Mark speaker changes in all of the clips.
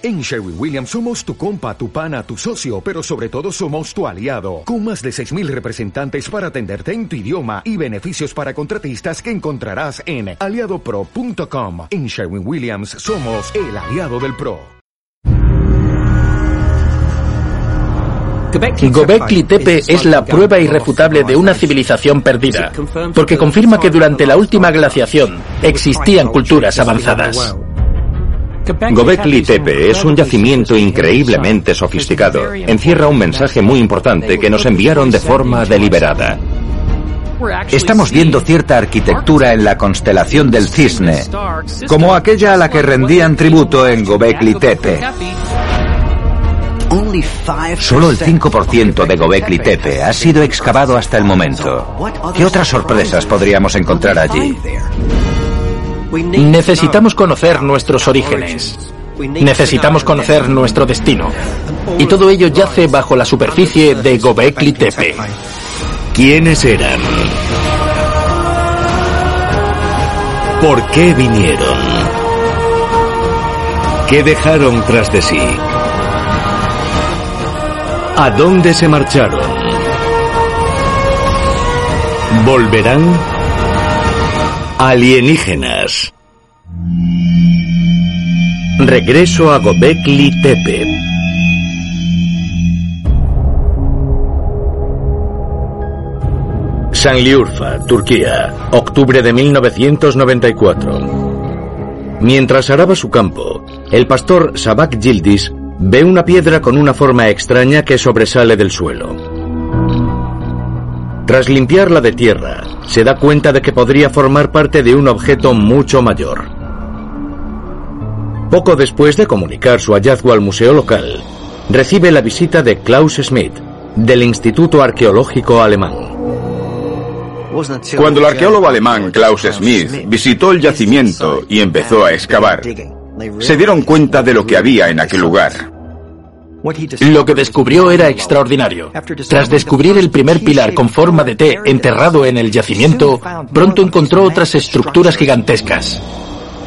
Speaker 1: En Sherwin Williams somos tu compa, tu pana, tu socio, pero sobre todo somos tu aliado, con más de 6.000 representantes para atenderte en tu idioma y beneficios para contratistas que encontrarás en aliadopro.com. En Sherwin Williams somos el aliado del PRO.
Speaker 2: Gobekli Tepe es la prueba irrefutable de una civilización perdida, porque confirma que durante la última glaciación existían culturas avanzadas.
Speaker 3: Gobekli Tepe es un yacimiento increíblemente sofisticado. Encierra un mensaje muy importante que nos enviaron de forma deliberada.
Speaker 4: Estamos viendo cierta arquitectura en la constelación del cisne, como aquella a la que rendían tributo en Gobekli Tepe. Solo el 5% de Gobekli Tepe ha sido excavado hasta el momento. ¿Qué otras sorpresas podríamos encontrar allí?
Speaker 2: Necesitamos conocer nuestros orígenes. Necesitamos conocer nuestro destino. Y todo ello yace bajo la superficie de Gobekli Tepe.
Speaker 5: ¿Quiénes eran? ¿Por qué vinieron? ¿Qué dejaron tras de sí? ¿A dónde se marcharon? ¿Volverán? Alienígenas. Regreso a Gobekli Tepe. Sanliurfa, Turquía, octubre de 1994. Mientras araba su campo, el pastor Sabak Yildiz ve una piedra con una forma extraña que sobresale del suelo. Tras limpiarla de tierra, se da cuenta de que podría formar parte de un objeto mucho mayor. Poco después de comunicar su hallazgo al museo local, recibe la visita de Klaus Schmidt, del Instituto Arqueológico Alemán.
Speaker 6: Cuando el arqueólogo alemán Klaus Schmidt visitó el yacimiento y empezó a excavar, se dieron cuenta de lo que había en aquel lugar.
Speaker 2: Lo que descubrió era extraordinario. Tras descubrir el primer pilar con forma de T enterrado en el yacimiento, pronto encontró otras estructuras gigantescas.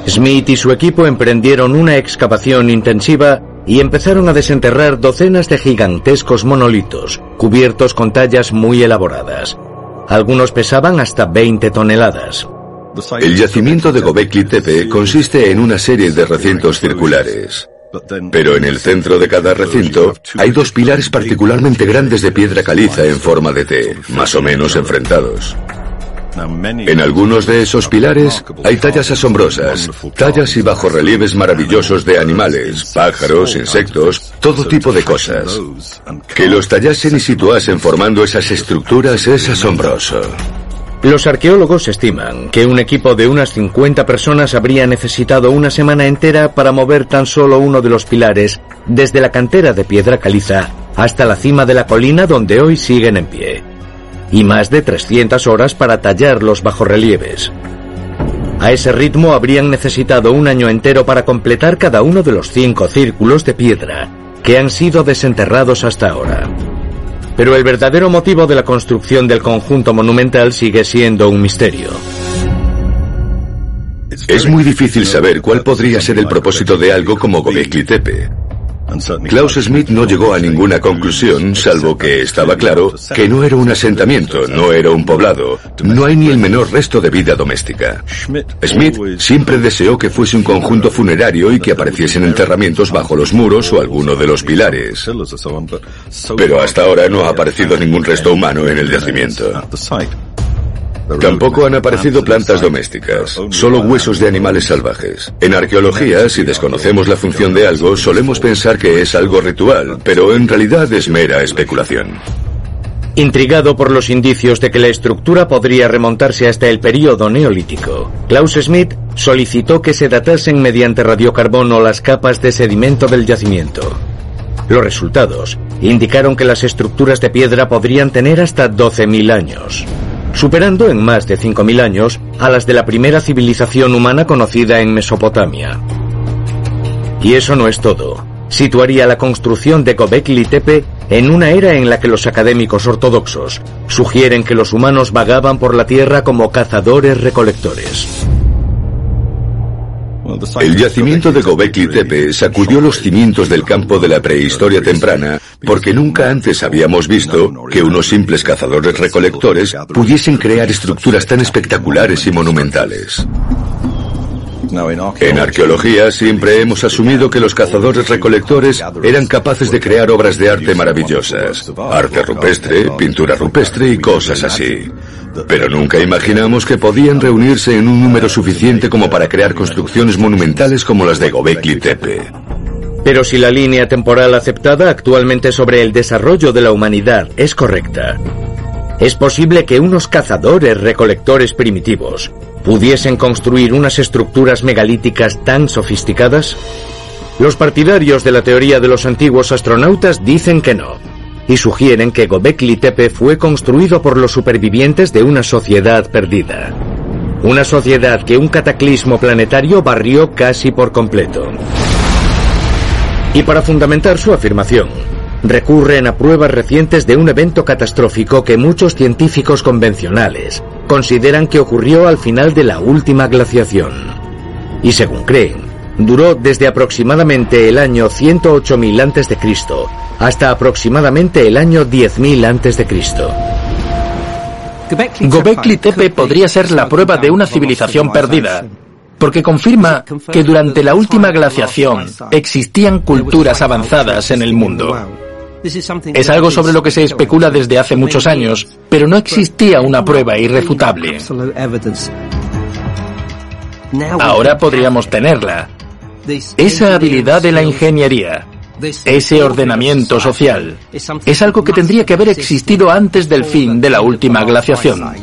Speaker 5: Smith y su equipo emprendieron una excavación intensiva y empezaron a desenterrar docenas de gigantescos monolitos, cubiertos con tallas muy elaboradas. Algunos pesaban hasta 20 toneladas.
Speaker 7: El yacimiento de Gobekli Tepe consiste en una serie de recintos circulares. Pero en el centro de cada recinto hay dos pilares particularmente grandes de piedra caliza en forma de T, más o menos enfrentados. En algunos de esos pilares hay tallas asombrosas, tallas y bajorrelieves maravillosos de animales, pájaros, insectos, todo tipo de cosas. Que los tallasen y situasen formando esas estructuras es asombroso.
Speaker 5: Los arqueólogos estiman que un equipo de unas 50 personas habría necesitado una semana entera para mover tan solo uno de los pilares desde la cantera de piedra caliza hasta la cima de la colina donde hoy siguen en pie. Y más de 300 horas para tallar los bajorrelieves. A ese ritmo habrían necesitado un año entero para completar cada uno de los cinco círculos de piedra que han sido desenterrados hasta ahora. Pero el verdadero motivo de la construcción del conjunto monumental sigue siendo un misterio.
Speaker 7: Es muy difícil saber cuál podría ser el propósito de algo como Gobekli Tepe. Klaus Smith no llegó a ninguna conclusión, salvo que estaba claro que no era un asentamiento, no era un poblado, no hay ni el menor resto de vida doméstica. Smith siempre deseó que fuese un conjunto funerario y que apareciesen enterramientos bajo los muros o alguno de los pilares. Pero hasta ahora no ha aparecido ningún resto humano en el yacimiento. Tampoco han aparecido plantas domésticas, solo huesos de animales salvajes. En arqueología, si desconocemos la función de algo, solemos pensar que es algo ritual, pero en realidad es mera especulación.
Speaker 5: Intrigado por los indicios de que la estructura podría remontarse hasta el período neolítico, Klaus Smith solicitó que se datasen mediante radiocarbono las capas de sedimento del yacimiento. Los resultados indicaron que las estructuras de piedra podrían tener hasta 12.000 años superando en más de 5.000 años a las de la primera civilización humana conocida en Mesopotamia. Y eso no es todo. Situaría la construcción de Gobekli Tepe en una era en la que los académicos ortodoxos sugieren que los humanos vagaban por la tierra como cazadores-recolectores.
Speaker 7: El yacimiento de Gobekli Tepe sacudió los cimientos del campo de la prehistoria temprana porque nunca antes habíamos visto que unos simples cazadores recolectores pudiesen crear estructuras tan espectaculares y monumentales. En arqueología siempre hemos asumido que los cazadores recolectores eran capaces de crear obras de arte maravillosas, arte rupestre, pintura rupestre y cosas así. Pero nunca imaginamos que podían reunirse en un número suficiente como para crear construcciones monumentales como las de Gobekli Tepe.
Speaker 5: Pero si la línea temporal aceptada actualmente sobre el desarrollo de la humanidad es correcta, es posible que unos cazadores recolectores primitivos pudiesen construir unas estructuras megalíticas tan sofisticadas? Los partidarios de la teoría de los antiguos astronautas dicen que no, y sugieren que Gobekli Tepe fue construido por los supervivientes de una sociedad perdida. Una sociedad que un cataclismo planetario barrió casi por completo. Y para fundamentar su afirmación, recurren a pruebas recientes de un evento catastrófico que muchos científicos convencionales consideran que ocurrió al final de la última glaciación. Y según creen, duró desde aproximadamente el año 108.000 a.C. hasta aproximadamente el año 10.000 a.C.
Speaker 2: Gobekli Tepe podría ser la prueba de una civilización perdida, porque confirma que durante la última glaciación existían culturas avanzadas en el mundo. Es algo sobre lo que se especula desde hace muchos años, pero no existía una prueba irrefutable. Ahora podríamos tenerla. Esa habilidad de la ingeniería, ese ordenamiento social, es algo que tendría que haber existido antes del fin de la última glaciación.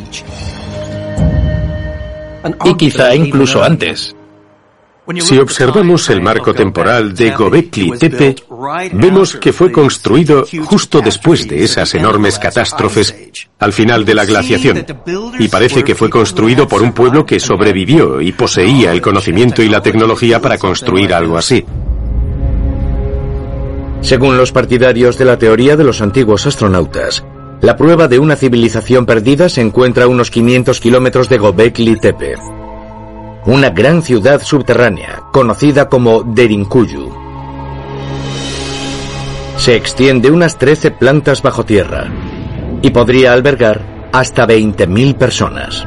Speaker 2: Y quizá incluso antes.
Speaker 8: Si observamos el marco temporal de Gobekli Tepe, vemos que fue construido justo después de esas enormes catástrofes al final de la glaciación, y parece que fue construido por un pueblo que sobrevivió y poseía el conocimiento y la tecnología para construir algo así.
Speaker 5: Según los partidarios de la teoría de los antiguos astronautas, la prueba de una civilización perdida se encuentra a unos 500 kilómetros de Gobekli Tepe una gran ciudad subterránea conocida como Derinkuyu. Se extiende unas 13 plantas bajo tierra y podría albergar hasta 20.000 personas.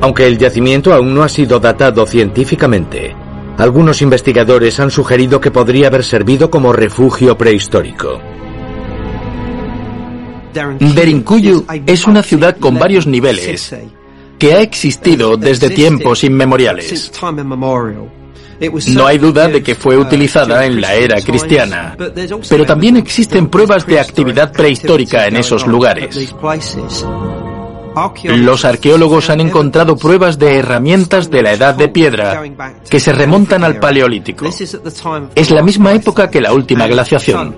Speaker 5: Aunque el yacimiento aún no ha sido datado científicamente, algunos investigadores han sugerido que podría haber servido como refugio prehistórico.
Speaker 2: Derinkuyu es una ciudad con varios niveles que ha existido desde tiempos inmemoriales. No hay duda de que fue utilizada en la era cristiana, pero también existen pruebas de actividad prehistórica en esos lugares. Los arqueólogos han encontrado pruebas de herramientas de la edad de piedra que se remontan al Paleolítico. Es la misma época que la última glaciación.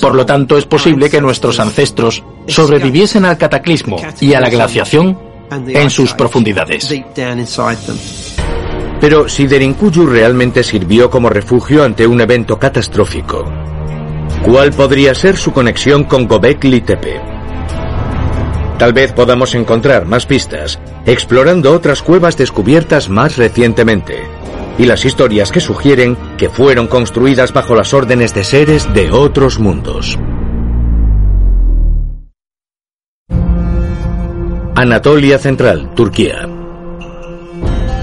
Speaker 2: Por lo tanto, es posible que nuestros ancestros sobreviviesen al cataclismo y a la glaciación en sus profundidades.
Speaker 5: Pero si Derinkuyu realmente sirvió como refugio ante un evento catastrófico, ¿cuál podría ser su conexión con Gobekli Tepe? Tal vez podamos encontrar más pistas explorando otras cuevas descubiertas más recientemente y las historias que sugieren que fueron construidas bajo las órdenes de seres de otros mundos. Anatolia Central, Turquía.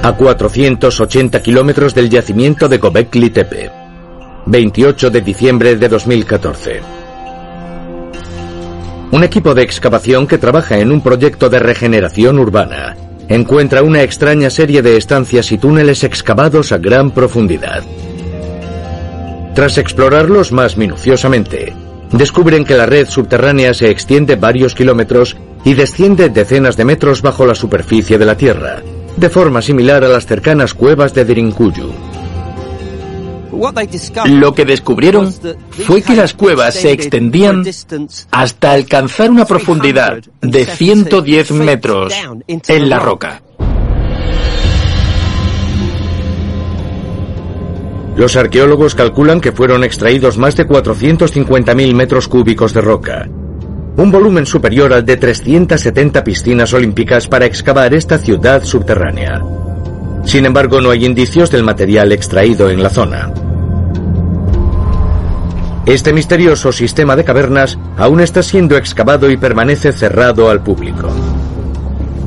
Speaker 5: A 480 kilómetros del yacimiento de Gobekli Tepe. 28 de diciembre de 2014. Un equipo de excavación que trabaja en un proyecto de regeneración urbana encuentra una extraña serie de estancias y túneles excavados a gran profundidad. Tras explorarlos más minuciosamente, descubren que la red subterránea se extiende varios kilómetros y desciende decenas de metros bajo la superficie de la Tierra, de forma similar a las cercanas cuevas de Derinkuyu.
Speaker 2: Lo que descubrieron fue que las cuevas se extendían hasta alcanzar una profundidad de 110 metros en la roca.
Speaker 5: Los arqueólogos calculan que fueron extraídos más de 450.000 metros cúbicos de roca, un volumen superior al de 370 piscinas olímpicas para excavar esta ciudad subterránea. Sin embargo, no hay indicios del material extraído en la zona. Este misterioso sistema de cavernas aún está siendo excavado y permanece cerrado al público.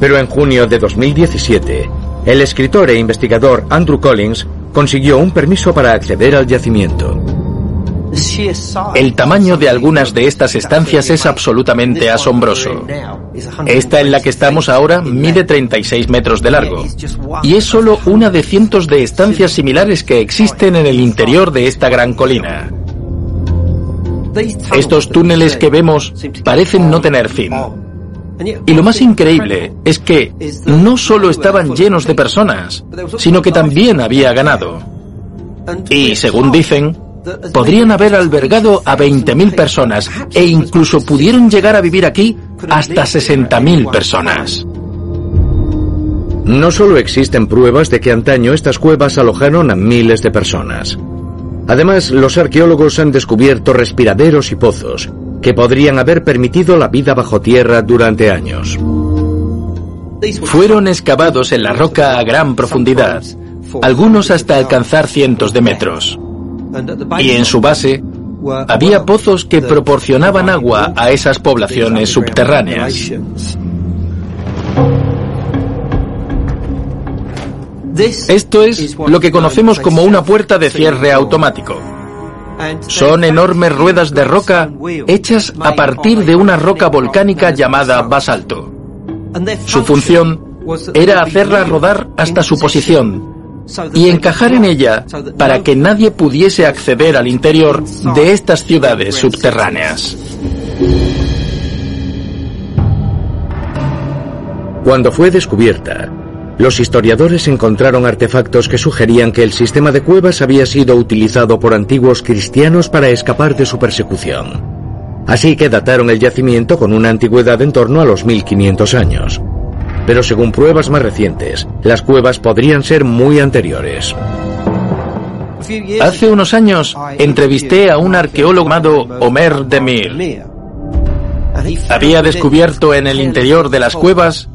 Speaker 5: Pero en junio de 2017, el escritor e investigador Andrew Collins consiguió un permiso para acceder al yacimiento.
Speaker 2: El tamaño de algunas de estas estancias es absolutamente asombroso. Esta en la que estamos ahora mide 36 metros de largo y es solo una de cientos de estancias similares que existen en el interior de esta gran colina. Estos túneles que vemos parecen no tener fin. Y lo más increíble es que no solo estaban llenos de personas, sino que también había ganado. Y según dicen, podrían haber albergado a 20.000 personas e incluso pudieron llegar a vivir aquí hasta 60.000 personas.
Speaker 5: No solo existen pruebas de que antaño estas cuevas alojaron a miles de personas. Además, los arqueólogos han descubierto respiraderos y pozos que podrían haber permitido la vida bajo tierra durante años.
Speaker 2: Fueron excavados en la roca a gran profundidad, algunos hasta alcanzar cientos de metros. Y en su base había pozos que proporcionaban agua a esas poblaciones subterráneas. Esto es lo que conocemos como una puerta de cierre automático. Son enormes ruedas de roca hechas a partir de una roca volcánica llamada basalto. Su función era hacerla rodar hasta su posición y encajar en ella para que nadie pudiese acceder al interior de estas ciudades subterráneas.
Speaker 5: Cuando fue descubierta, los historiadores encontraron artefactos que sugerían que el sistema de cuevas había sido utilizado por antiguos cristianos para escapar de su persecución. Así que dataron el yacimiento con una antigüedad en torno a los 1500 años. Pero según pruebas más recientes, las cuevas podrían ser muy anteriores.
Speaker 2: Hace unos años entrevisté a un arqueólogo llamado Omer Demir. Había descubierto en el interior de las cuevas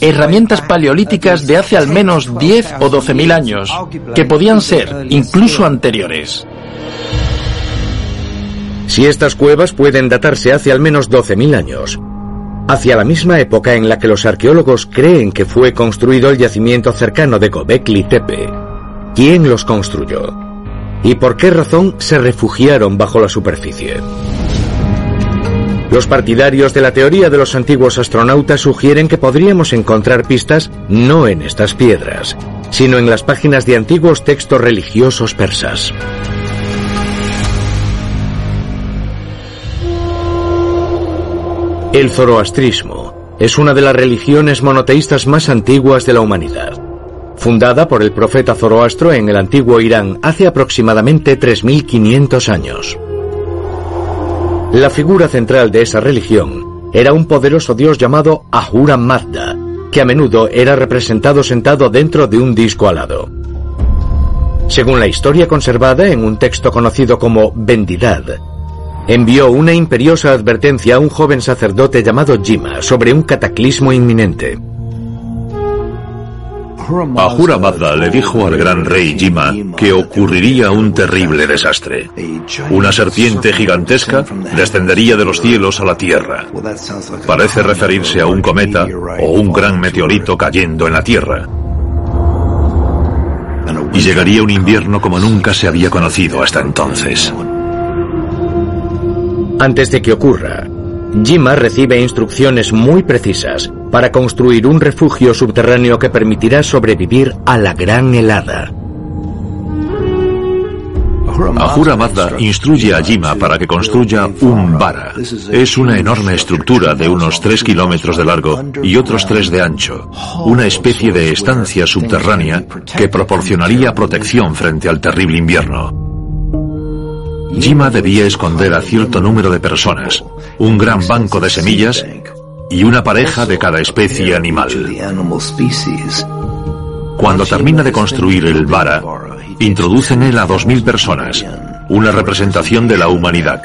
Speaker 2: herramientas paleolíticas de hace al menos 10 o 12 mil años, que podían ser incluso anteriores.
Speaker 5: Si estas cuevas pueden datarse hace al menos 12.000 años, hacia la misma época en la que los arqueólogos creen que fue construido el yacimiento cercano de Gobekli Tepe, ¿quién los construyó? ¿Y por qué razón se refugiaron bajo la superficie? Los partidarios de la teoría de los antiguos astronautas sugieren que podríamos encontrar pistas no en estas piedras, sino en las páginas de antiguos textos religiosos persas. El zoroastrismo es una de las religiones monoteístas más antiguas de la humanidad. Fundada por el profeta Zoroastro en el antiguo Irán hace aproximadamente 3.500 años. La figura central de esa religión era un poderoso dios llamado Ahura Mazda, que a menudo era representado sentado dentro de un disco alado. Según la historia conservada en un texto conocido como Bendidad, envió una imperiosa advertencia a un joven sacerdote llamado Jima sobre un cataclismo inminente.
Speaker 9: Ahura Mazda le dijo al gran rey Jima que ocurriría un terrible desastre. Una serpiente gigantesca descendería de los cielos a la tierra. Parece referirse a un cometa o un gran meteorito cayendo en la tierra. Y llegaría un invierno como nunca se había conocido hasta entonces.
Speaker 5: Antes de que ocurra, Jima recibe instrucciones muy precisas para construir un refugio subterráneo que permitirá sobrevivir a la gran helada.
Speaker 9: Ahura Mazda instruye a Jima para que construya un vara. Es una enorme estructura de unos 3 kilómetros de largo y otros 3 de ancho. Una especie de estancia subterránea que proporcionaría protección frente al terrible invierno. Jima debía esconder a cierto número de personas, un gran banco de semillas y una pareja de cada especie animal. Cuando termina de construir el Vara, introduce en él a 2.000 personas, una representación de la humanidad.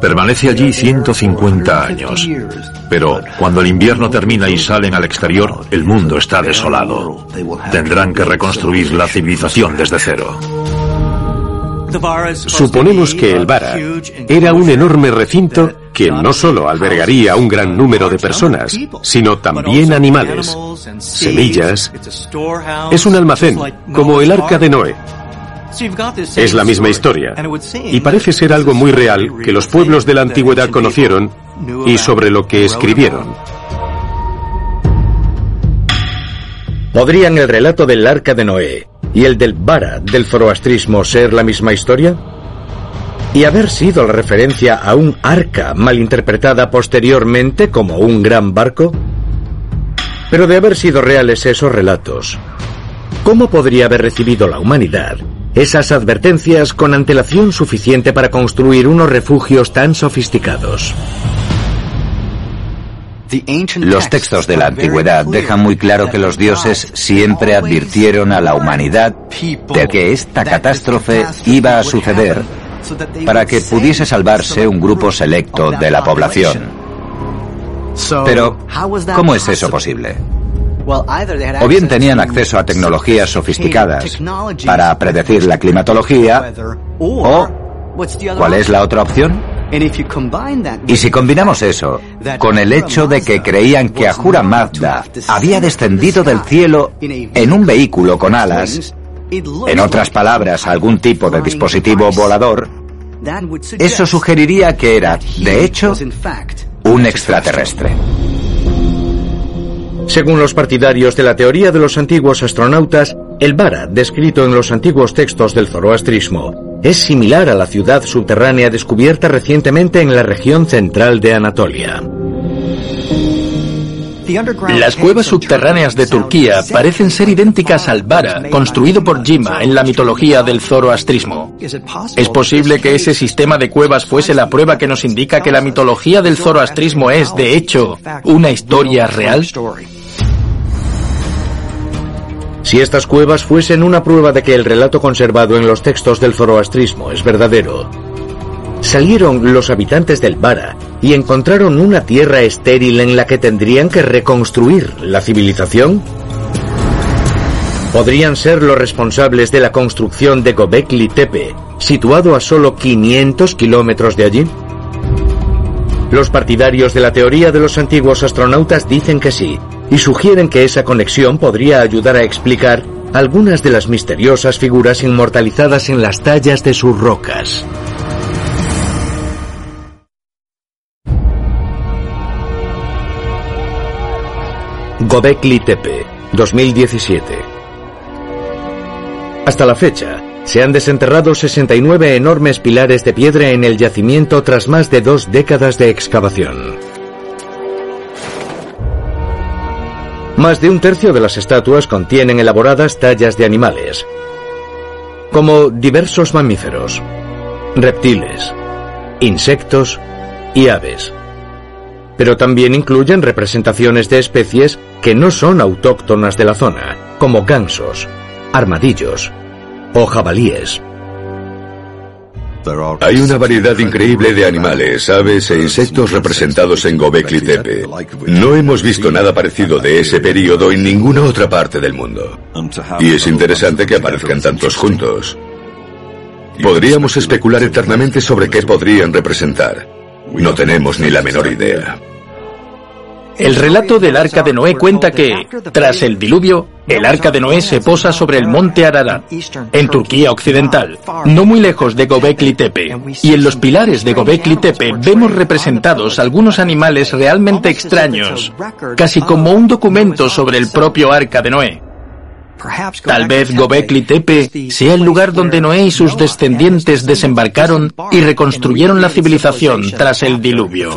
Speaker 9: Permanece allí 150 años. Pero cuando el invierno termina y salen al exterior, el mundo está desolado. Tendrán que reconstruir la civilización desde cero.
Speaker 8: Suponemos que el Vara era un enorme recinto que no solo albergaría un gran número de personas, sino también animales, semillas. Es un almacén, como el arca de Noé. Es la misma historia, y parece ser algo muy real que los pueblos de la antigüedad conocieron y sobre lo que escribieron.
Speaker 5: ¿Podrían el relato del arca de Noé y el del Vara del zoroastrismo ser la misma historia? ¿Y haber sido la referencia a un arca malinterpretada posteriormente como un gran barco? Pero de haber sido reales esos relatos, ¿cómo podría haber recibido la humanidad esas advertencias con antelación suficiente para construir unos refugios tan sofisticados?
Speaker 4: Los textos de la antigüedad dejan muy claro que los dioses siempre advirtieron a la humanidad de que esta catástrofe iba a suceder para que pudiese salvarse un grupo selecto de la población. Pero, ¿cómo es eso posible? O bien tenían acceso a tecnologías sofisticadas para predecir la climatología, o ¿cuál es la otra opción? Y si combinamos eso con el hecho de que creían que Ahura Mazda había descendido del cielo en un vehículo con alas, en otras palabras, algún tipo de dispositivo volador, eso sugeriría que era, de hecho, un extraterrestre.
Speaker 5: Según los partidarios de la teoría de los antiguos astronautas, el Vara, descrito en los antiguos textos del zoroastrismo, es similar a la ciudad subterránea descubierta recientemente en la región central de Anatolia.
Speaker 2: Las cuevas subterráneas de Turquía parecen ser idénticas al Vara, construido por Jima en la mitología del zoroastrismo. ¿Es posible que ese sistema de cuevas fuese la prueba que nos indica que la mitología del zoroastrismo es, de hecho, una historia real?
Speaker 5: Si estas cuevas fuesen una prueba de que el relato conservado en los textos del zoroastrismo es verdadero, salieron los habitantes del Vara y encontraron una tierra estéril en la que tendrían que reconstruir la civilización? ¿Podrían ser los responsables de la construcción de Gobekli Tepe, situado a solo 500 kilómetros de allí? Los partidarios de la teoría de los antiguos astronautas dicen que sí, y sugieren que esa conexión podría ayudar a explicar algunas de las misteriosas figuras inmortalizadas en las tallas de sus rocas. Gobekli Tepe, 2017. Hasta la fecha, se han desenterrado 69 enormes pilares de piedra en el yacimiento tras más de dos décadas de excavación. Más de un tercio de las estatuas contienen elaboradas tallas de animales, como diversos mamíferos, reptiles, insectos y aves. Pero también incluyen representaciones de especies que no son autóctonas de la zona, como gansos, armadillos o jabalíes.
Speaker 7: Hay una variedad increíble de animales, aves e insectos representados en Gobekli Tepe. No hemos visto nada parecido de ese periodo en ninguna otra parte del mundo. Y es interesante que aparezcan tantos juntos. Podríamos especular eternamente sobre qué podrían representar. No tenemos ni la menor idea.
Speaker 2: El relato del arca de Noé cuenta que, tras el diluvio, el arca de Noé se posa sobre el monte Ararat, en Turquía occidental, no muy lejos de Gobekli Tepe. Y en los pilares de Gobekli Tepe vemos representados algunos animales realmente extraños, casi como un documento sobre el propio arca de Noé. Tal vez Gobekli Tepe sea el lugar donde Noé y sus descendientes desembarcaron y reconstruyeron la civilización tras el diluvio.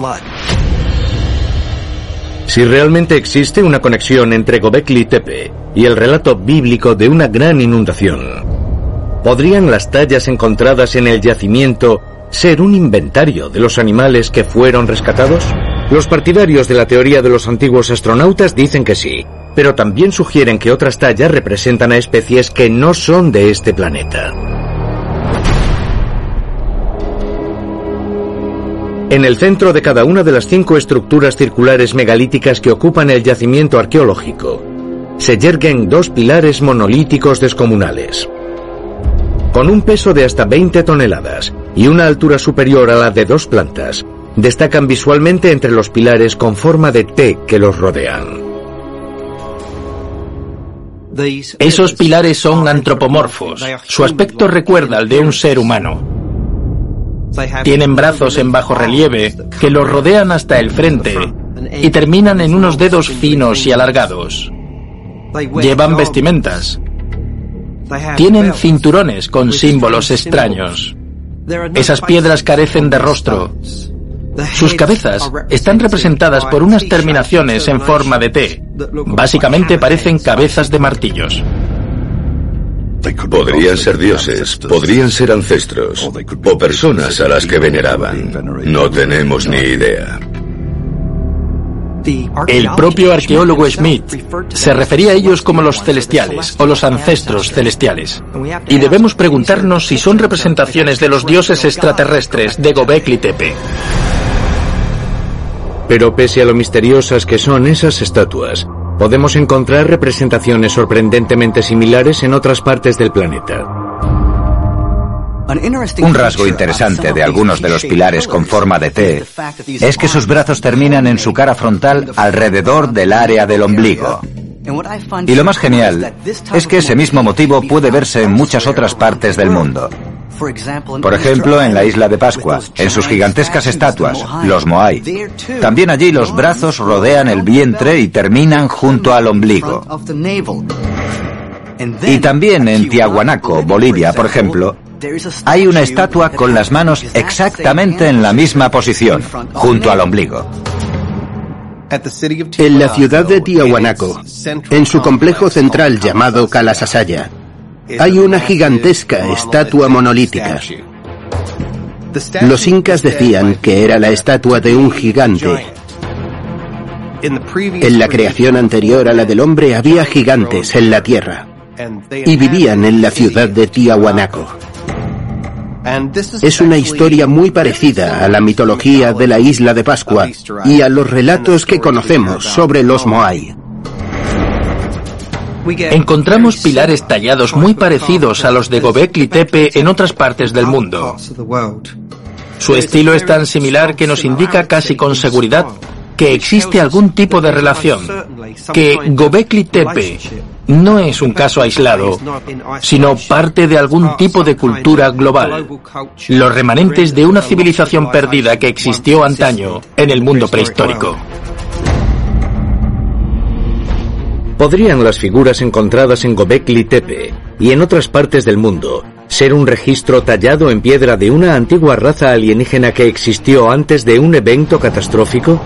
Speaker 5: Si realmente existe una conexión entre Gobekli Tepe y el relato bíblico de una gran inundación, ¿podrían las tallas encontradas en el yacimiento ser un inventario de los animales que fueron rescatados? Los partidarios de la teoría de los antiguos astronautas dicen que sí, pero también sugieren que otras tallas representan a especies que no son de este planeta. En el centro de cada una de las cinco estructuras circulares megalíticas que ocupan el yacimiento arqueológico, se yerguen dos pilares monolíticos descomunales. Con un peso de hasta 20 toneladas y una altura superior a la de dos plantas, destacan visualmente entre los pilares con forma de T que los rodean.
Speaker 2: Esos pilares son antropomorfos. Su aspecto recuerda al de un ser humano. Tienen brazos en bajo relieve que los rodean hasta el frente y terminan en unos dedos finos y alargados. Llevan vestimentas. Tienen cinturones con símbolos extraños. Esas piedras carecen de rostro. Sus cabezas están representadas por unas terminaciones en forma de T. Básicamente parecen cabezas de martillos.
Speaker 7: Podrían ser dioses, podrían ser ancestros o personas a las que veneraban. No tenemos ni idea.
Speaker 2: El propio arqueólogo Smith se refería a ellos como los celestiales o los ancestros celestiales. Y debemos preguntarnos si son representaciones de los dioses extraterrestres de Gobekli Tepe.
Speaker 5: Pero pese a lo misteriosas que son esas estatuas, podemos encontrar representaciones sorprendentemente similares en otras partes del planeta.
Speaker 4: Un rasgo interesante de algunos de los pilares con forma de T es que sus brazos terminan en su cara frontal alrededor del área del ombligo. Y lo más genial es que ese mismo motivo puede verse en muchas otras partes del mundo. Por ejemplo, en la isla de Pascua, en sus gigantescas estatuas, los Moai. También allí los brazos rodean el vientre y terminan junto al ombligo. Y también en Tiahuanaco, Bolivia, por ejemplo, hay una estatua con las manos exactamente en la misma posición, junto al ombligo.
Speaker 10: En la ciudad de Tiahuanaco, en su complejo central llamado Calasasaya, hay una gigantesca estatua monolítica. Los incas decían que era la estatua de un gigante. En la creación anterior a la del hombre había gigantes en la tierra y vivían en la ciudad de Tiahuanaco. Es una historia muy parecida a la mitología de la isla de Pascua y a los relatos que conocemos sobre los Moai.
Speaker 2: Encontramos pilares tallados muy parecidos a los de Gobekli Tepe en otras partes del mundo. Su estilo es tan similar que nos indica casi con seguridad que existe algún tipo de relación, que Gobekli Tepe no es un caso aislado, sino parte de algún tipo de cultura global, los remanentes de una civilización perdida que existió antaño en el mundo prehistórico.
Speaker 5: ¿Podrían las figuras encontradas en Gobekli Tepe y en otras partes del mundo ser un registro tallado en piedra de una antigua raza alienígena que existió antes de un evento catastrófico?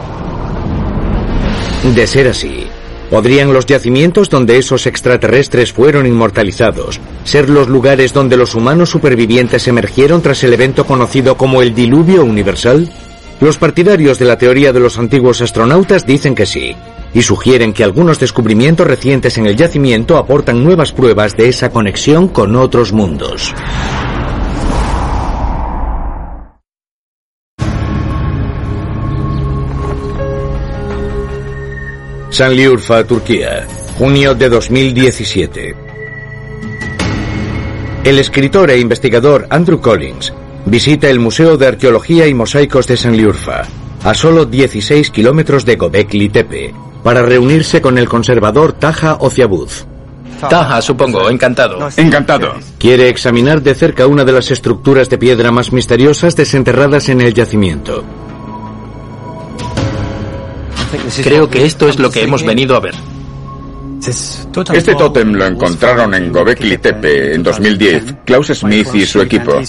Speaker 5: De ser así, ¿podrían los yacimientos donde esos extraterrestres fueron inmortalizados ser los lugares donde los humanos supervivientes emergieron tras el evento conocido como el diluvio universal? Los partidarios de la teoría de los antiguos astronautas dicen que sí, y sugieren que algunos descubrimientos recientes en el yacimiento aportan nuevas pruebas de esa conexión con otros mundos. Sanliurfa, Turquía, junio de 2017. El escritor e investigador Andrew Collins visita el Museo de Arqueología y Mosaicos de Sanliurfa, a solo 16 kilómetros de Gobekli Tepe, para reunirse con el conservador Taja Ociabuz.
Speaker 2: Taja, supongo, encantado.
Speaker 6: Encantado.
Speaker 5: Quiere examinar de cerca una de las estructuras de piedra más misteriosas desenterradas en el yacimiento.
Speaker 2: Creo que esto es lo que hemos venido a ver.
Speaker 6: Este tótem lo encontraron en Gobekli Tepe en 2010, Klaus Smith y su equipo.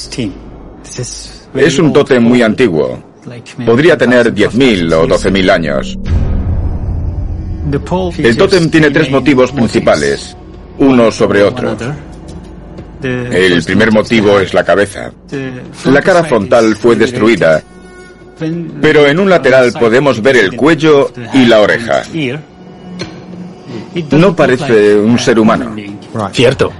Speaker 6: Es un tótem muy antiguo. Podría tener 10.000 o 12.000 años. El tótem tiene tres motivos principales, uno sobre otro. El primer motivo es la cabeza. La cara frontal fue destruida, pero en un lateral podemos ver el cuello y la oreja. No parece un ser humano.
Speaker 2: Cierto.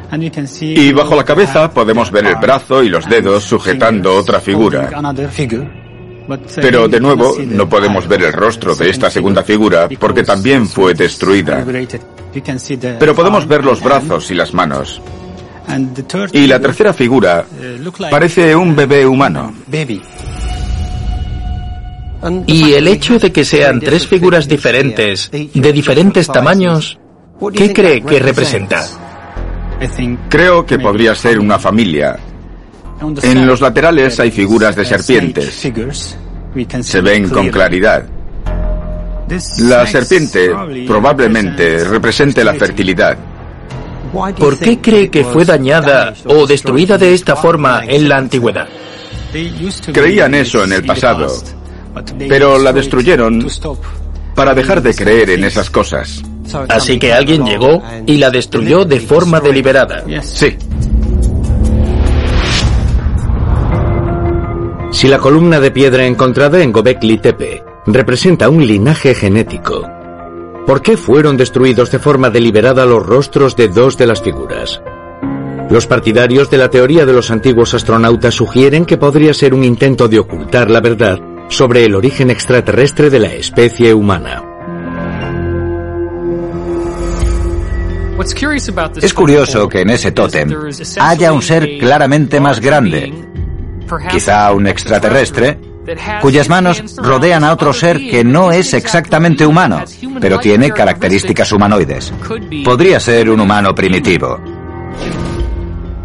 Speaker 6: Y bajo la cabeza podemos ver el brazo y los dedos sujetando otra figura. Pero de nuevo, no podemos ver el rostro de esta segunda figura porque también fue destruida. Pero podemos ver los brazos y las manos. Y la tercera figura parece un bebé humano.
Speaker 2: Y el hecho de que sean tres figuras diferentes, de diferentes tamaños, ¿qué cree que representa?
Speaker 6: Creo que podría ser una familia. En los laterales hay figuras de serpientes. Se ven con claridad. La serpiente probablemente represente la fertilidad.
Speaker 2: ¿Por qué cree que fue dañada o destruida de esta forma en la antigüedad?
Speaker 6: Creían eso en el pasado, pero la destruyeron para dejar de creer en esas cosas.
Speaker 2: Así que alguien llegó y la destruyó de forma deliberada.
Speaker 6: Sí.
Speaker 5: Si la columna de piedra encontrada en Gobekli Tepe representa un linaje genético, ¿por qué fueron destruidos de forma deliberada los rostros de dos de las figuras? Los partidarios de la teoría de los antiguos astronautas sugieren que podría ser un intento de ocultar la verdad sobre el origen extraterrestre de la especie humana.
Speaker 4: Es curioso que en ese tótem haya un ser claramente más grande, quizá un extraterrestre, cuyas manos rodean a otro ser que no es exactamente humano, pero tiene características humanoides. Podría ser un humano primitivo.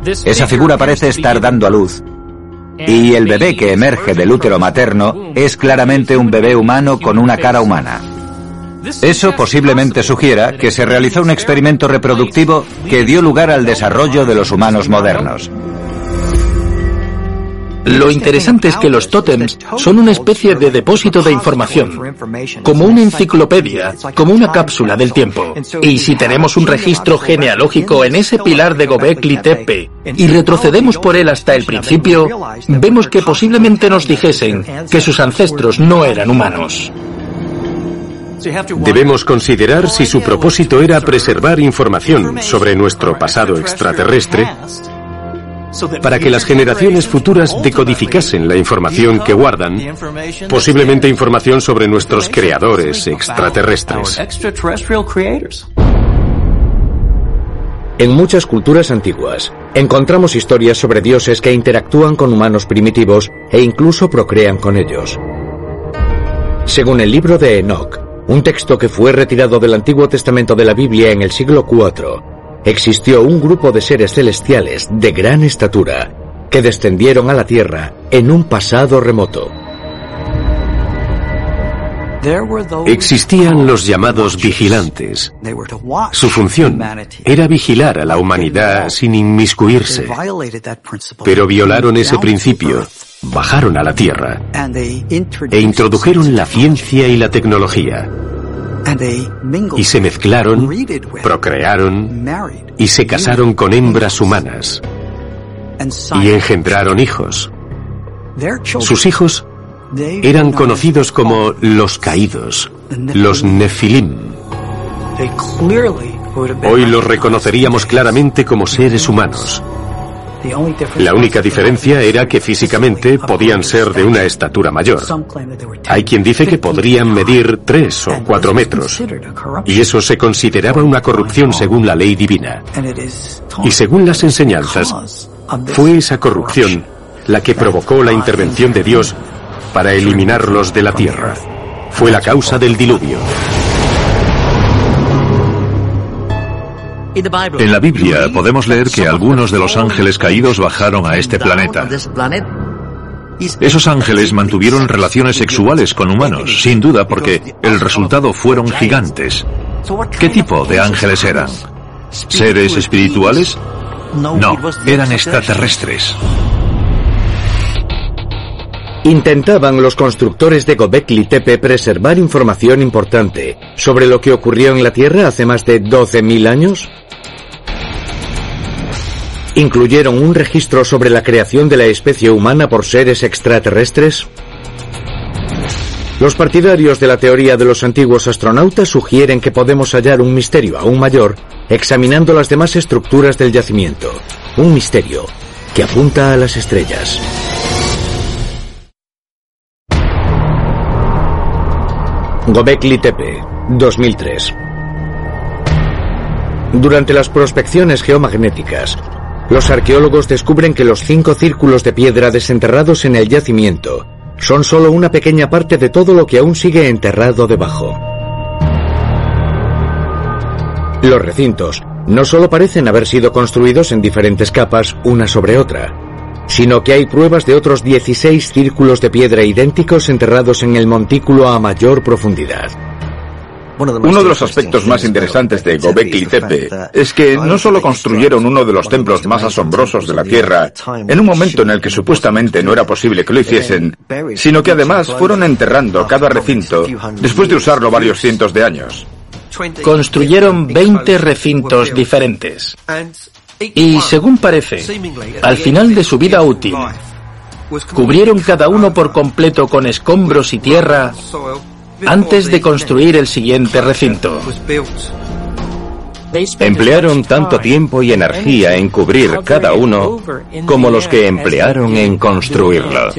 Speaker 4: Esa figura parece estar dando a luz. Y el bebé que emerge del útero materno es claramente un bebé humano con una cara humana. Eso posiblemente sugiera que se realizó un experimento reproductivo que dio lugar al desarrollo de los humanos modernos.
Speaker 2: Lo interesante es que los tótems son una especie de depósito de información, como una enciclopedia, como una cápsula del tiempo. Y si tenemos un registro genealógico en ese pilar de Gobekli Tepe y retrocedemos por él hasta el principio, vemos que posiblemente nos dijesen que sus ancestros no eran humanos.
Speaker 8: Debemos considerar si su propósito era preservar información sobre nuestro pasado extraterrestre para que las generaciones futuras decodificasen la información que guardan, posiblemente información sobre nuestros creadores extraterrestres.
Speaker 5: En muchas culturas antiguas, encontramos historias sobre dioses que interactúan con humanos primitivos e incluso procrean con ellos. Según el libro de Enoch, un texto que fue retirado del Antiguo Testamento de la Biblia en el siglo IV, existió un grupo de seres celestiales de gran estatura que descendieron a la Tierra en un pasado remoto.
Speaker 8: Existían los llamados vigilantes. Su función era vigilar a la humanidad sin inmiscuirse. Pero violaron ese principio, bajaron a la Tierra e introdujeron la ciencia y la tecnología. Y se mezclaron, procrearon y se casaron con hembras humanas. Y engendraron hijos. Sus hijos eran conocidos como los caídos, los nefilim. Hoy los reconoceríamos claramente como seres humanos. La única diferencia era que físicamente podían ser de una estatura mayor. Hay quien dice que podrían medir tres o cuatro metros, y eso se consideraba una corrupción según la ley divina. Y según las enseñanzas, fue esa corrupción la que provocó la intervención de Dios para eliminarlos de la tierra. Fue la causa del diluvio.
Speaker 9: En la Biblia podemos leer que algunos de los ángeles caídos bajaron a este planeta. Esos ángeles mantuvieron relaciones sexuales con humanos, sin duda porque el resultado fueron gigantes. ¿Qué tipo de ángeles eran? ¿Seres espirituales? No, eran extraterrestres.
Speaker 5: Intentaban los constructores de Gobekli Tepe preservar información importante sobre lo que ocurrió en la Tierra hace más de 12.000 años. ¿Incluyeron un registro sobre la creación de la especie humana por seres extraterrestres? Los partidarios de la teoría de los antiguos astronautas sugieren que podemos hallar un misterio aún mayor examinando las demás estructuras del yacimiento. Un misterio que apunta a las estrellas. Gobekli Tepe, 2003. Durante las prospecciones geomagnéticas, los arqueólogos descubren que los cinco círculos de piedra desenterrados en el yacimiento son solo una pequeña parte de todo lo que aún sigue enterrado debajo. Los recintos no solo parecen haber sido construidos en diferentes capas una sobre otra, sino que hay pruebas de otros 16 círculos de piedra idénticos enterrados en el montículo a mayor profundidad.
Speaker 6: Uno de los aspectos más interesantes de Gobekli Tepe es que no solo construyeron uno de los templos más asombrosos de la Tierra en un momento en el que supuestamente no era posible que lo hiciesen, sino que además fueron enterrando cada recinto después de usarlo varios cientos de años.
Speaker 2: Construyeron 20 recintos diferentes. Y según parece, al final de su vida útil, cubrieron cada uno por completo con escombros y tierra antes de construir el siguiente recinto.
Speaker 3: Emplearon tanto tiempo y energía en cubrir cada uno como los que emplearon en construirlo.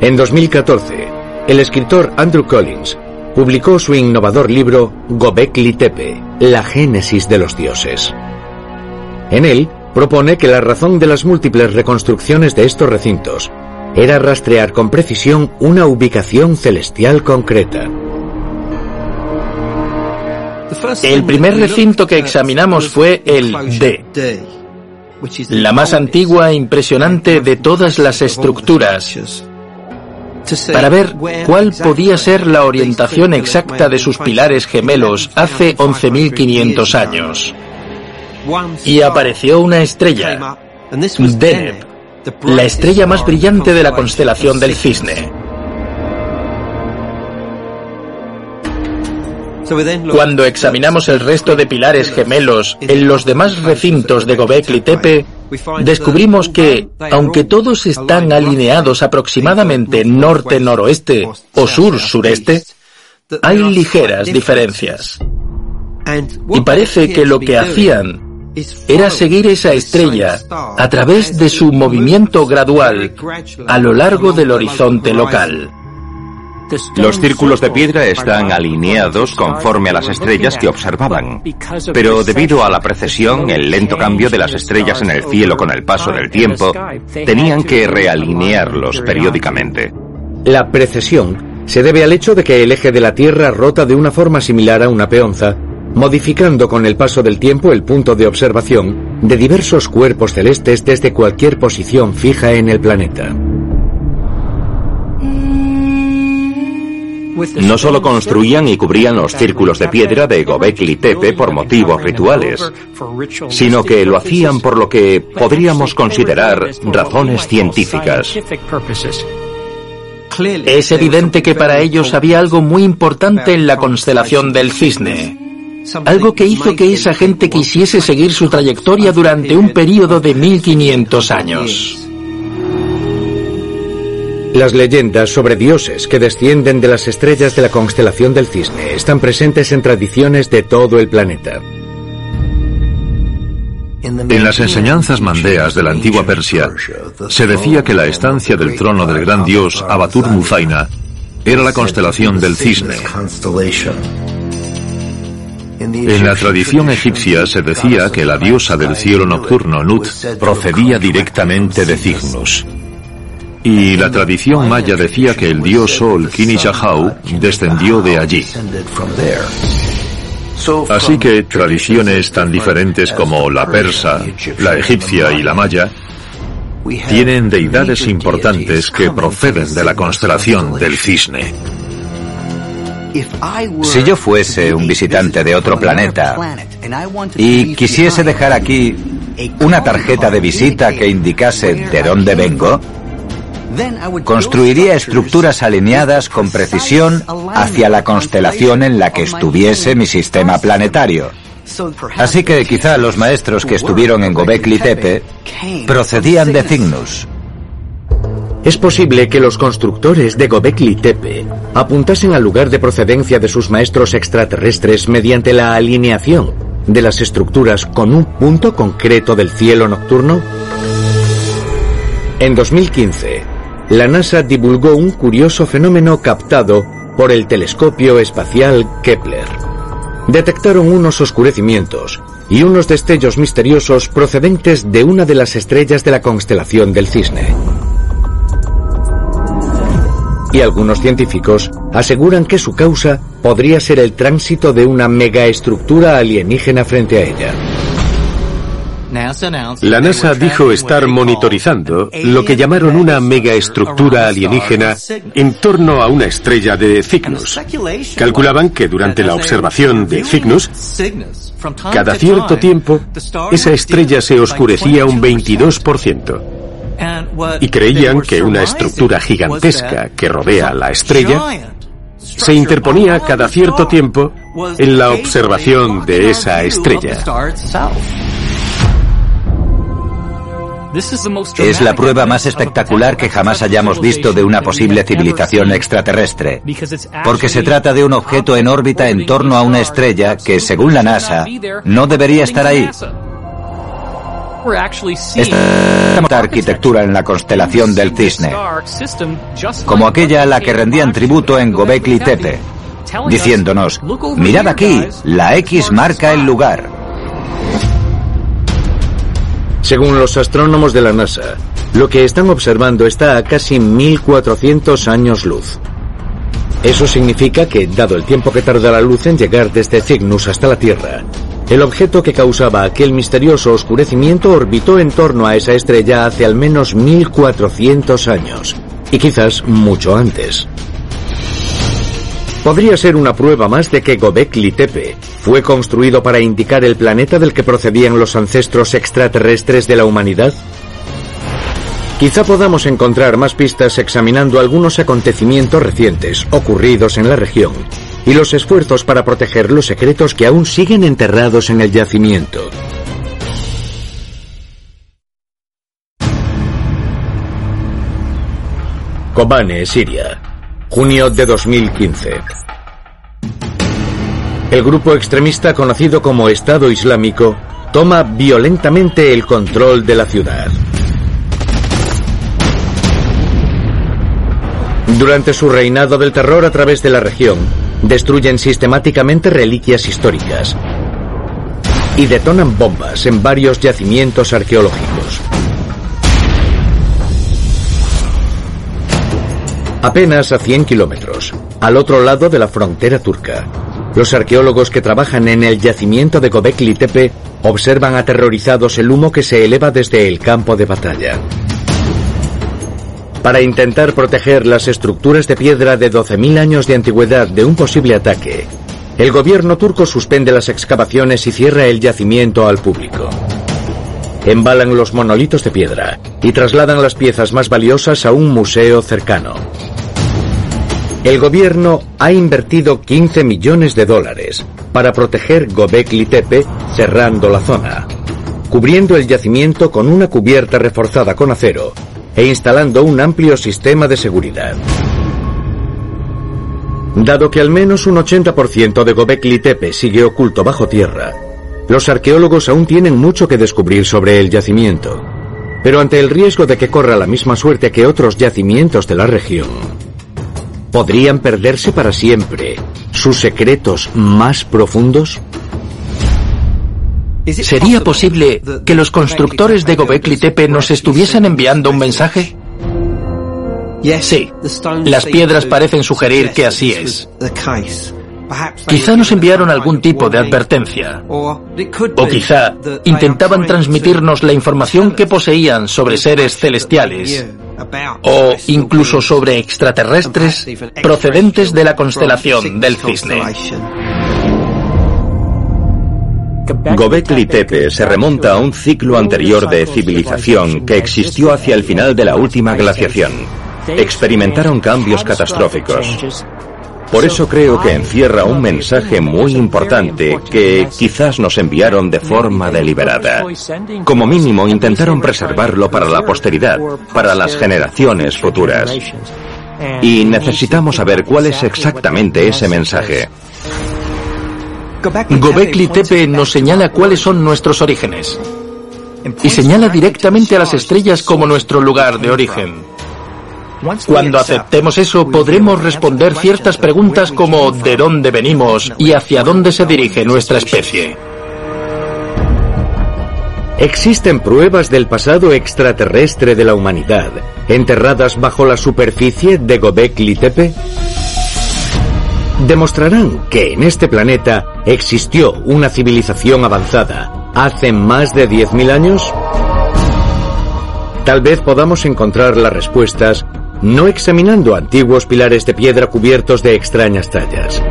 Speaker 5: En 2014, el escritor Andrew Collins publicó su innovador libro Gobekli Tepe, la génesis de los dioses. En él propone que la razón de las múltiples reconstrucciones de estos recintos era rastrear con precisión una ubicación celestial concreta.
Speaker 2: El primer recinto que examinamos fue el D, la más antigua e impresionante de todas las estructuras, para ver cuál podía ser la orientación exacta de sus pilares gemelos hace 11.500 años. Y apareció una estrella, Deneb, la estrella más brillante de la constelación del Cisne. Cuando examinamos el resto de pilares gemelos en los demás recintos de Gobekli Tepe, descubrimos que, aunque todos están alineados aproximadamente norte-noroeste o sur-sureste, hay ligeras diferencias. Y parece que lo que hacían era seguir esa estrella a través de su movimiento gradual a lo largo del horizonte local.
Speaker 3: Los círculos de piedra están alineados conforme a las estrellas que observaban, pero debido a la precesión, el lento cambio de las estrellas en el cielo con el paso del tiempo, tenían que realinearlos periódicamente.
Speaker 5: La precesión se debe al hecho de que el eje de la Tierra rota de una forma similar a una peonza modificando con el paso del tiempo el punto de observación de diversos cuerpos celestes desde cualquier posición fija en el planeta.
Speaker 3: No solo construían y cubrían los círculos de piedra de Gobekli Tepe por motivos rituales, sino que lo hacían por lo que podríamos considerar razones científicas.
Speaker 2: Es evidente que para ellos había algo muy importante en la constelación del cisne. Algo que hizo que esa gente quisiese seguir su trayectoria durante un periodo de 1500 años.
Speaker 5: Las leyendas sobre dioses que descienden de las estrellas de la constelación del cisne están presentes en tradiciones de todo el planeta.
Speaker 9: En las enseñanzas mandeas de la antigua Persia, se decía que la estancia del trono del gran dios Abatur Muzaina era la constelación del cisne. En la tradición egipcia se decía que la diosa del cielo nocturno Nut procedía directamente de Cygnus. Y la tradición maya decía que el dios Sol Kinichahau descendió de allí. Así que tradiciones tan diferentes como la persa, la egipcia y la maya tienen deidades importantes que proceden de la constelación del cisne.
Speaker 4: Si yo fuese un visitante de otro planeta y quisiese dejar aquí una tarjeta de visita que indicase de dónde vengo, construiría estructuras alineadas con precisión hacia la constelación en la que estuviese mi sistema planetario. Así que quizá los maestros que estuvieron en Gobekli Tepe procedían de Cygnus,
Speaker 5: es posible que los constructores de Gobekli Tepe apuntasen al lugar de procedencia de sus maestros extraterrestres mediante la alineación de las estructuras con un punto concreto del cielo nocturno. En 2015, la NASA divulgó un curioso fenómeno captado por el telescopio espacial Kepler. Detectaron unos oscurecimientos y unos destellos misteriosos procedentes de una de las estrellas de la constelación del Cisne. Y algunos científicos aseguran que su causa podría ser el tránsito de una megaestructura alienígena frente a ella.
Speaker 8: La NASA dijo estar monitorizando lo que llamaron una megaestructura alienígena en torno a una estrella de Cygnus. Calculaban que durante la observación de Cygnus, cada cierto tiempo, esa estrella se oscurecía un 22%. Y creían que una estructura gigantesca que rodea la estrella se interponía cada cierto tiempo en la observación de esa estrella.
Speaker 4: Es la prueba más espectacular que jamás hayamos visto de una posible civilización extraterrestre, porque se trata de un objeto en órbita en torno a una estrella que, según la NASA, no debería estar ahí. Esta arquitectura en la constelación del Cisne, como aquella a la que rendían tributo en Gobekli Tepe, diciéndonos, mirad aquí, la X marca el lugar.
Speaker 5: Según los astrónomos de la NASA, lo que están observando está a casi 1400 años luz. Eso significa que, dado el tiempo que tarda la luz en llegar desde Cygnus hasta la Tierra, el objeto que causaba aquel misterioso oscurecimiento orbitó en torno a esa estrella hace al menos 1400 años, y quizás mucho antes. Podría ser una prueba más de que Gobekli Tepe fue construido para indicar el planeta del que procedían los ancestros extraterrestres de la humanidad. Quizá podamos encontrar más pistas examinando algunos acontecimientos recientes ocurridos en la región y los esfuerzos para proteger los secretos que aún siguen enterrados en el yacimiento. Kobane, Siria, junio de 2015. El grupo extremista conocido como Estado Islámico toma violentamente el control de la ciudad. Durante su reinado del terror a través de la región, destruyen sistemáticamente reliquias históricas y detonan bombas en varios yacimientos arqueológicos. Apenas a 100 kilómetros, al otro lado de la frontera turca, los arqueólogos que trabajan en el yacimiento de Gobekli Tepe observan aterrorizados el humo que se eleva desde el campo de batalla. Para intentar proteger las estructuras de piedra de 12.000 años de antigüedad de un posible ataque, el gobierno turco suspende las excavaciones y cierra el yacimiento al público. Embalan los monolitos de piedra y trasladan las piezas más valiosas a un museo cercano. El gobierno ha invertido 15 millones de dólares para proteger Gobekli Tepe cerrando la zona, cubriendo el yacimiento con una cubierta reforzada con acero e instalando un amplio sistema de seguridad. Dado que al menos un 80% de Gobekli Tepe sigue oculto bajo tierra, los arqueólogos aún tienen mucho que descubrir sobre el yacimiento. Pero ante el riesgo de que corra la misma suerte que otros yacimientos de la región, ¿podrían perderse para siempre sus secretos más profundos?
Speaker 2: ¿Sería posible que los constructores de Gobekli Tepe nos estuviesen enviando un mensaje? Sí, las piedras parecen sugerir que así es. Quizá nos enviaron algún tipo de advertencia. O quizá intentaban transmitirnos la información que poseían sobre seres celestiales. O incluso sobre extraterrestres procedentes de la constelación del cisne.
Speaker 3: Gobekli Tepe se remonta a un ciclo anterior de civilización que existió hacia el final de la última glaciación. Experimentaron cambios catastróficos. Por eso creo que encierra un mensaje muy importante que quizás nos enviaron de forma deliberada. Como mínimo intentaron preservarlo para la posteridad, para las generaciones futuras. Y necesitamos saber cuál es exactamente ese mensaje.
Speaker 2: Gobekli Tepe nos señala cuáles son nuestros orígenes. Y señala directamente a las estrellas como nuestro lugar de origen. Cuando aceptemos eso, podremos responder ciertas preguntas como ¿de dónde venimos y hacia dónde se dirige nuestra especie?
Speaker 5: Existen pruebas del pasado extraterrestre de la humanidad, enterradas bajo la superficie de Gobekli Tepe. Demostrarán que en este planeta existió una civilización avanzada hace más de 10.000 años. Tal vez podamos encontrar las respuestas no examinando antiguos pilares de piedra cubiertos de extrañas tallas,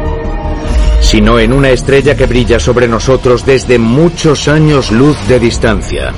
Speaker 5: sino en una estrella que brilla sobre nosotros desde muchos años luz de distancia.